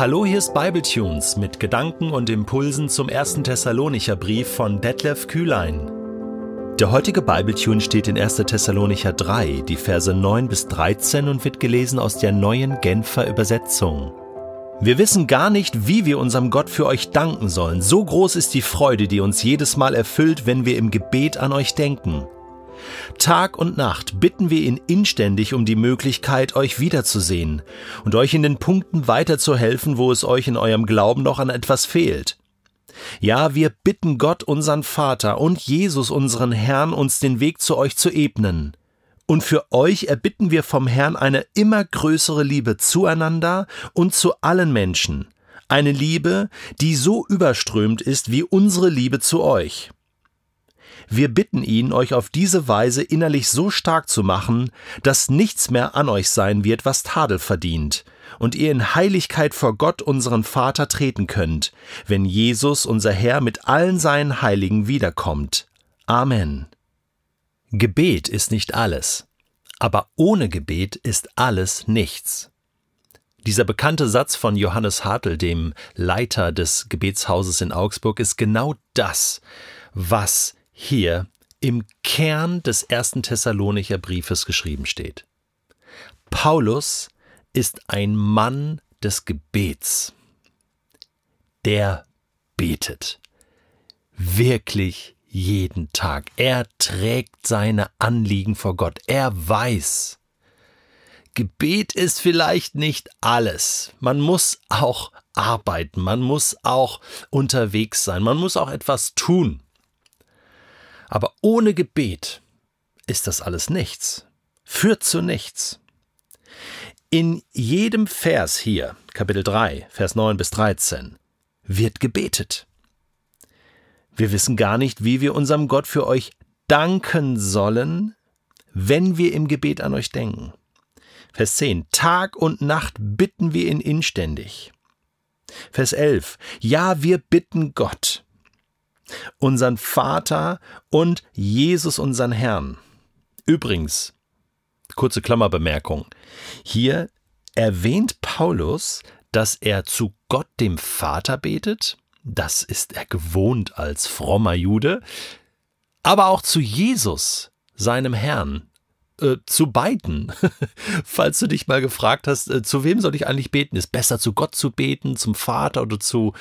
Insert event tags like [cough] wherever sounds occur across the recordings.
Hallo, hier ist Bibletunes mit Gedanken und Impulsen zum ersten Thessalonicher Brief von Detlef Kühlein. Der heutige Bibletune steht in 1. Thessalonicher 3, die Verse 9 bis 13 und wird gelesen aus der neuen Genfer Übersetzung. Wir wissen gar nicht, wie wir unserem Gott für euch danken sollen. So groß ist die Freude, die uns jedes Mal erfüllt, wenn wir im Gebet an euch denken. Tag und Nacht bitten wir ihn inständig um die Möglichkeit, euch wiederzusehen und euch in den Punkten weiterzuhelfen, wo es euch in eurem Glauben noch an etwas fehlt. Ja, wir bitten Gott, unseren Vater und Jesus, unseren Herrn, uns den Weg zu euch zu ebnen. Und für euch erbitten wir vom Herrn eine immer größere Liebe zueinander und zu allen Menschen, eine Liebe, die so überströmt ist wie unsere Liebe zu euch. Wir bitten ihn, euch auf diese Weise innerlich so stark zu machen, dass nichts mehr an euch sein wird, was Tadel verdient, und ihr in Heiligkeit vor Gott unseren Vater treten könnt, wenn Jesus, unser Herr, mit allen seinen Heiligen wiederkommt. Amen. Gebet ist nicht alles, aber ohne Gebet ist alles nichts. Dieser bekannte Satz von Johannes Hartl, dem Leiter des Gebetshauses in Augsburg, ist genau das, was hier im Kern des ersten Thessalonicher Briefes geschrieben steht. Paulus ist ein Mann des Gebets. Der betet. Wirklich jeden Tag. Er trägt seine Anliegen vor Gott. Er weiß. Gebet ist vielleicht nicht alles. Man muss auch arbeiten, man muss auch unterwegs sein, man muss auch etwas tun. Aber ohne Gebet ist das alles nichts, führt zu nichts. In jedem Vers hier, Kapitel 3, Vers 9 bis 13, wird gebetet. Wir wissen gar nicht, wie wir unserem Gott für euch danken sollen, wenn wir im Gebet an euch denken. Vers 10. Tag und Nacht bitten wir ihn inständig. Vers 11. Ja, wir bitten Gott unseren Vater und Jesus, unseren Herrn. Übrigens, kurze Klammerbemerkung, hier erwähnt Paulus, dass er zu Gott dem Vater betet, das ist er gewohnt als frommer Jude, aber auch zu Jesus, seinem Herrn, äh, zu beiden. [laughs] Falls du dich mal gefragt hast, äh, zu wem soll ich eigentlich beten? Ist besser zu Gott zu beten, zum Vater oder zu,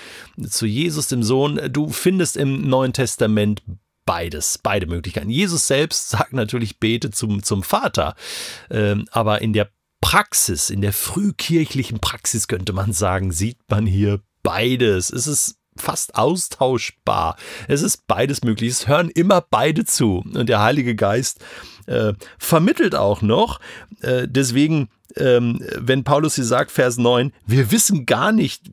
zu Jesus, dem Sohn? Du findest im Neuen Testament beides, beide Möglichkeiten. Jesus selbst sagt natürlich, bete zum, zum Vater. Ähm, aber in der Praxis, in der frühkirchlichen Praxis könnte man sagen, sieht man hier beides. Es ist fast austauschbar. Es ist beides möglich. Es hören immer beide zu. Und der Heilige Geist äh, vermittelt auch noch. Äh, deswegen, ähm, wenn Paulus hier sagt, Vers 9, wir wissen gar nicht,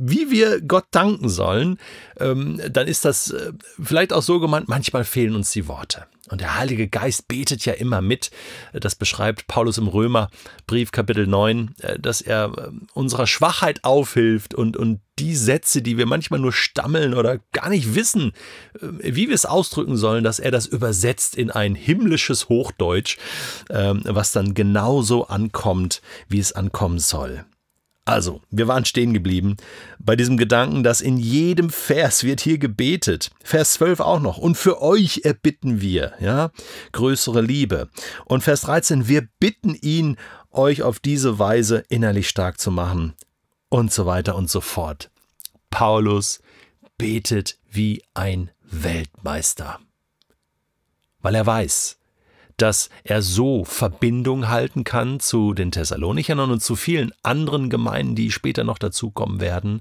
wie wir Gott danken sollen, ähm, dann ist das äh, vielleicht auch so gemeint, manchmal fehlen uns die Worte. Und der Heilige Geist betet ja immer mit. Das beschreibt Paulus im Römerbrief Kapitel 9, äh, dass er äh, unserer Schwachheit aufhilft und, und die Sätze, die wir manchmal nur stammeln oder gar nicht wissen, wie wir es ausdrücken sollen, dass er das übersetzt in ein himmlisches Hochdeutsch, ähm, was dann genauso ankommt, wie es ankommen soll. Also, wir waren stehen geblieben bei diesem Gedanken, dass in jedem Vers wird hier gebetet. Vers 12 auch noch. Und für euch erbitten wir, ja, größere Liebe. Und Vers 13, wir bitten ihn, euch auf diese Weise innerlich stark zu machen. Und so weiter und so fort. Paulus betet wie ein Weltmeister. Weil er weiß, dass er so Verbindung halten kann zu den Thessalonichern und zu vielen anderen Gemeinden, die später noch dazukommen werden.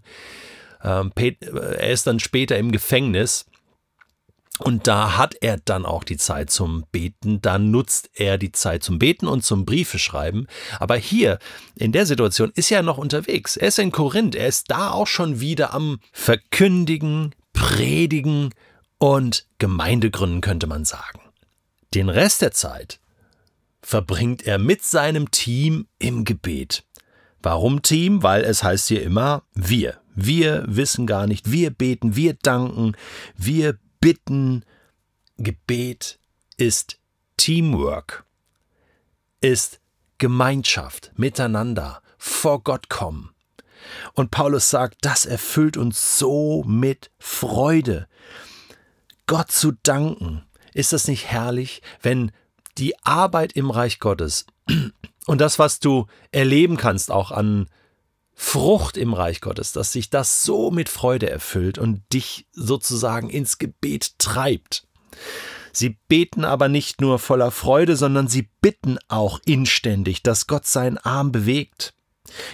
Ähm, er ist dann später im Gefängnis und da hat er dann auch die Zeit zum Beten, da nutzt er die Zeit zum Beten und zum Briefe schreiben. Aber hier, in der Situation, ist er noch unterwegs. Er ist in Korinth, er ist da auch schon wieder am Verkündigen, Predigen und Gemeindegründen, könnte man sagen. Den Rest der Zeit verbringt er mit seinem Team im Gebet. Warum Team? Weil es heißt hier immer wir. Wir wissen gar nicht, wir beten, wir danken, wir bitten. Gebet ist Teamwork, ist Gemeinschaft, miteinander, vor Gott kommen. Und Paulus sagt, das erfüllt uns so mit Freude. Gott zu danken. Ist das nicht herrlich, wenn die Arbeit im Reich Gottes [clears throat] und das, was du erleben kannst, auch an Frucht im Reich Gottes, dass sich das so mit Freude erfüllt und dich sozusagen ins Gebet treibt. Sie beten aber nicht nur voller Freude, sondern sie bitten auch inständig, dass Gott seinen Arm bewegt.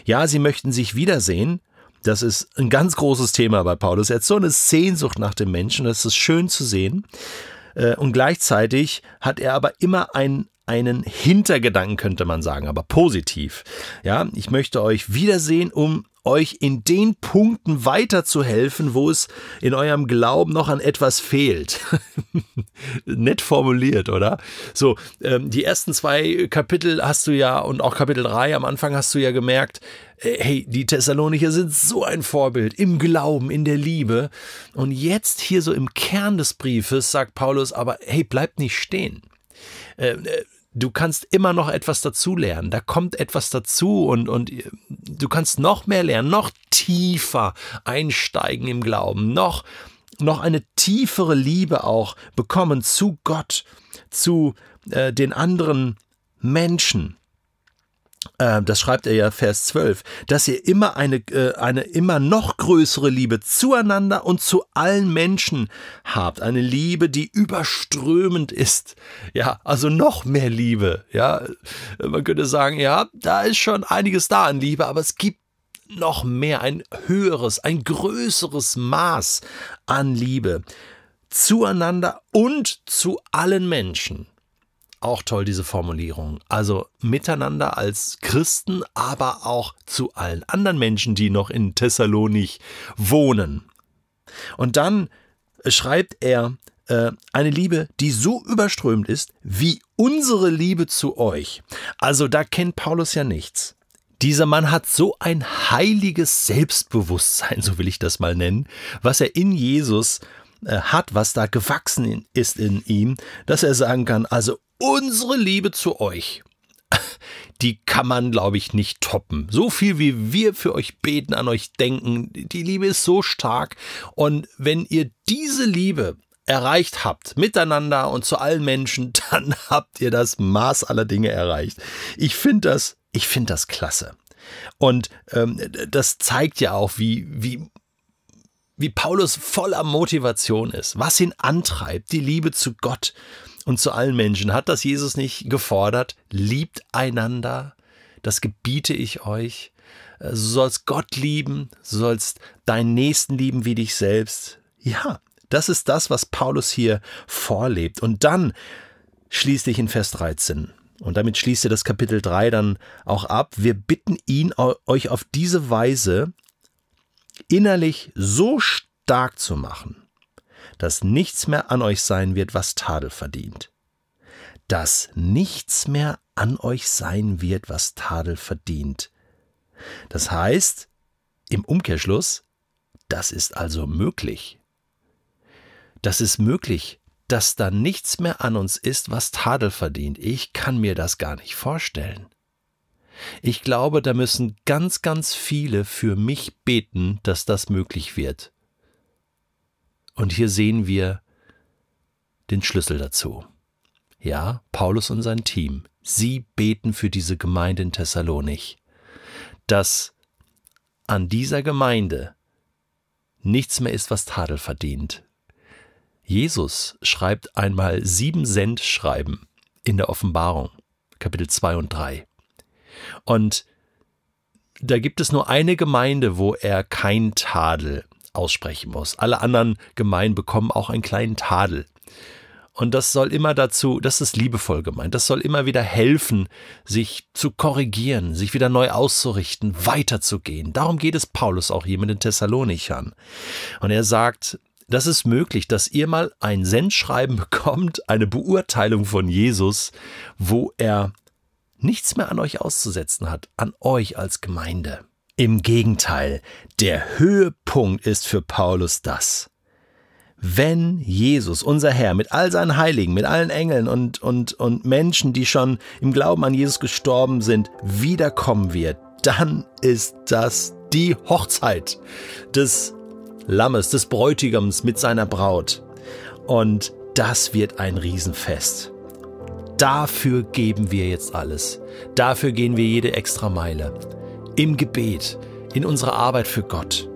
Ja, sie möchten sich wiedersehen. Das ist ein ganz großes Thema bei Paulus. Er hat so eine Sehnsucht nach dem Menschen, das ist schön zu sehen. Äh, und gleichzeitig hat er aber immer ein, einen Hintergedanken, könnte man sagen, aber positiv. Ja, ich möchte euch wiedersehen, um euch in den Punkten weiterzuhelfen, wo es in eurem Glauben noch an etwas fehlt. [laughs] Nett formuliert, oder? So, ähm, die ersten zwei Kapitel hast du ja und auch Kapitel drei am Anfang hast du ja gemerkt, äh, hey, die Thessalonicher sind so ein Vorbild im Glauben, in der Liebe. Und jetzt hier so im Kern des Briefes sagt Paulus aber, hey, bleibt nicht stehen. Äh, äh, du kannst immer noch etwas dazulernen. Da kommt etwas dazu und, und du kannst noch mehr lernen, noch tiefer einsteigen im Glauben, noch, noch eine tiefere Liebe auch bekommen zu Gott, zu äh, den anderen Menschen. Äh, das schreibt er ja Vers 12, dass ihr immer eine, äh, eine immer noch größere Liebe zueinander und zu allen Menschen habt. Eine Liebe, die überströmend ist. Ja, also noch mehr Liebe. Ja, man könnte sagen, ja, da ist schon einiges da an Liebe, aber es gibt noch mehr, ein höheres, ein größeres Maß an Liebe zueinander und zu allen Menschen. Auch toll, diese Formulierung. Also miteinander als Christen, aber auch zu allen anderen Menschen, die noch in Thessalonich wohnen. Und dann schreibt er äh, eine Liebe, die so überströmt ist, wie unsere Liebe zu euch. Also da kennt Paulus ja nichts. Dieser Mann hat so ein heiliges Selbstbewusstsein, [laughs] so will ich das mal nennen, was er in Jesus äh, hat, was da gewachsen ist in ihm, dass er sagen kann, also unsere Liebe zu euch, [laughs] die kann man, glaube ich, nicht toppen. So viel wie wir für euch beten, an euch denken, die Liebe ist so stark. Und wenn ihr diese Liebe erreicht habt, miteinander und zu allen Menschen, [laughs] dann habt ihr das Maß aller Dinge erreicht. Ich finde das, ich finde das klasse. Und ähm, das zeigt ja auch, wie, wie wie Paulus voller Motivation ist, was ihn antreibt, die Liebe zu Gott und zu allen Menschen. Hat das Jesus nicht gefordert? Liebt einander, das gebiete ich euch. Du sollst Gott lieben, du sollst deinen Nächsten lieben wie dich selbst. Ja, das ist das, was Paulus hier vorlebt. Und dann schließlich in Vers 13. Und damit schließt er das Kapitel 3 dann auch ab. Wir bitten ihn, euch auf diese Weise innerlich so stark zu machen, dass nichts mehr an euch sein wird, was Tadel verdient. Dass nichts mehr an euch sein wird, was Tadel verdient. Das heißt, im Umkehrschluss, das ist also möglich. Das ist möglich, dass da nichts mehr an uns ist, was Tadel verdient. Ich kann mir das gar nicht vorstellen. Ich glaube, da müssen ganz, ganz viele für mich beten, dass das möglich wird. Und hier sehen wir den Schlüssel dazu. Ja, Paulus und sein Team, sie beten für diese Gemeinde in Thessalonich, dass an dieser Gemeinde nichts mehr ist, was Tadel verdient. Jesus schreibt einmal sieben Cent schreiben in der Offenbarung, Kapitel 2 und 3. Und da gibt es nur eine Gemeinde, wo er kein Tadel aussprechen muss. Alle anderen Gemeinden bekommen auch einen kleinen Tadel. Und das soll immer dazu, das ist liebevoll gemeint, das soll immer wieder helfen, sich zu korrigieren, sich wieder neu auszurichten, weiterzugehen. Darum geht es Paulus auch hier mit den Thessalonichern. Und er sagt, das ist möglich, dass ihr mal ein Sendschreiben [laughs] bekommt, eine Beurteilung von Jesus, wo er nichts mehr an euch auszusetzen hat, an euch als Gemeinde. Im Gegenteil, der Höhepunkt ist für Paulus das. Wenn Jesus, unser Herr, mit all seinen Heiligen, mit allen Engeln und, und, und Menschen, die schon im Glauben an Jesus gestorben sind, wiederkommen wird, dann ist das die Hochzeit des Lammes, des Bräutigams mit seiner Braut. Und das wird ein Riesenfest. Dafür geben wir jetzt alles. Dafür gehen wir jede extra Meile. Im Gebet, in unserer Arbeit für Gott.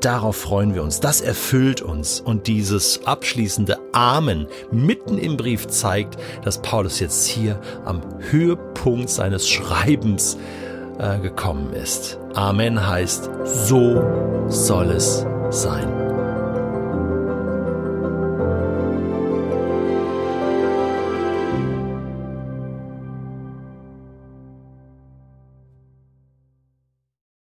Darauf freuen wir uns. Das erfüllt uns. Und dieses abschließende Amen mitten im Brief zeigt, dass Paulus jetzt hier am Höhepunkt seines Schreibens äh, gekommen ist. Amen heißt, so soll es sein.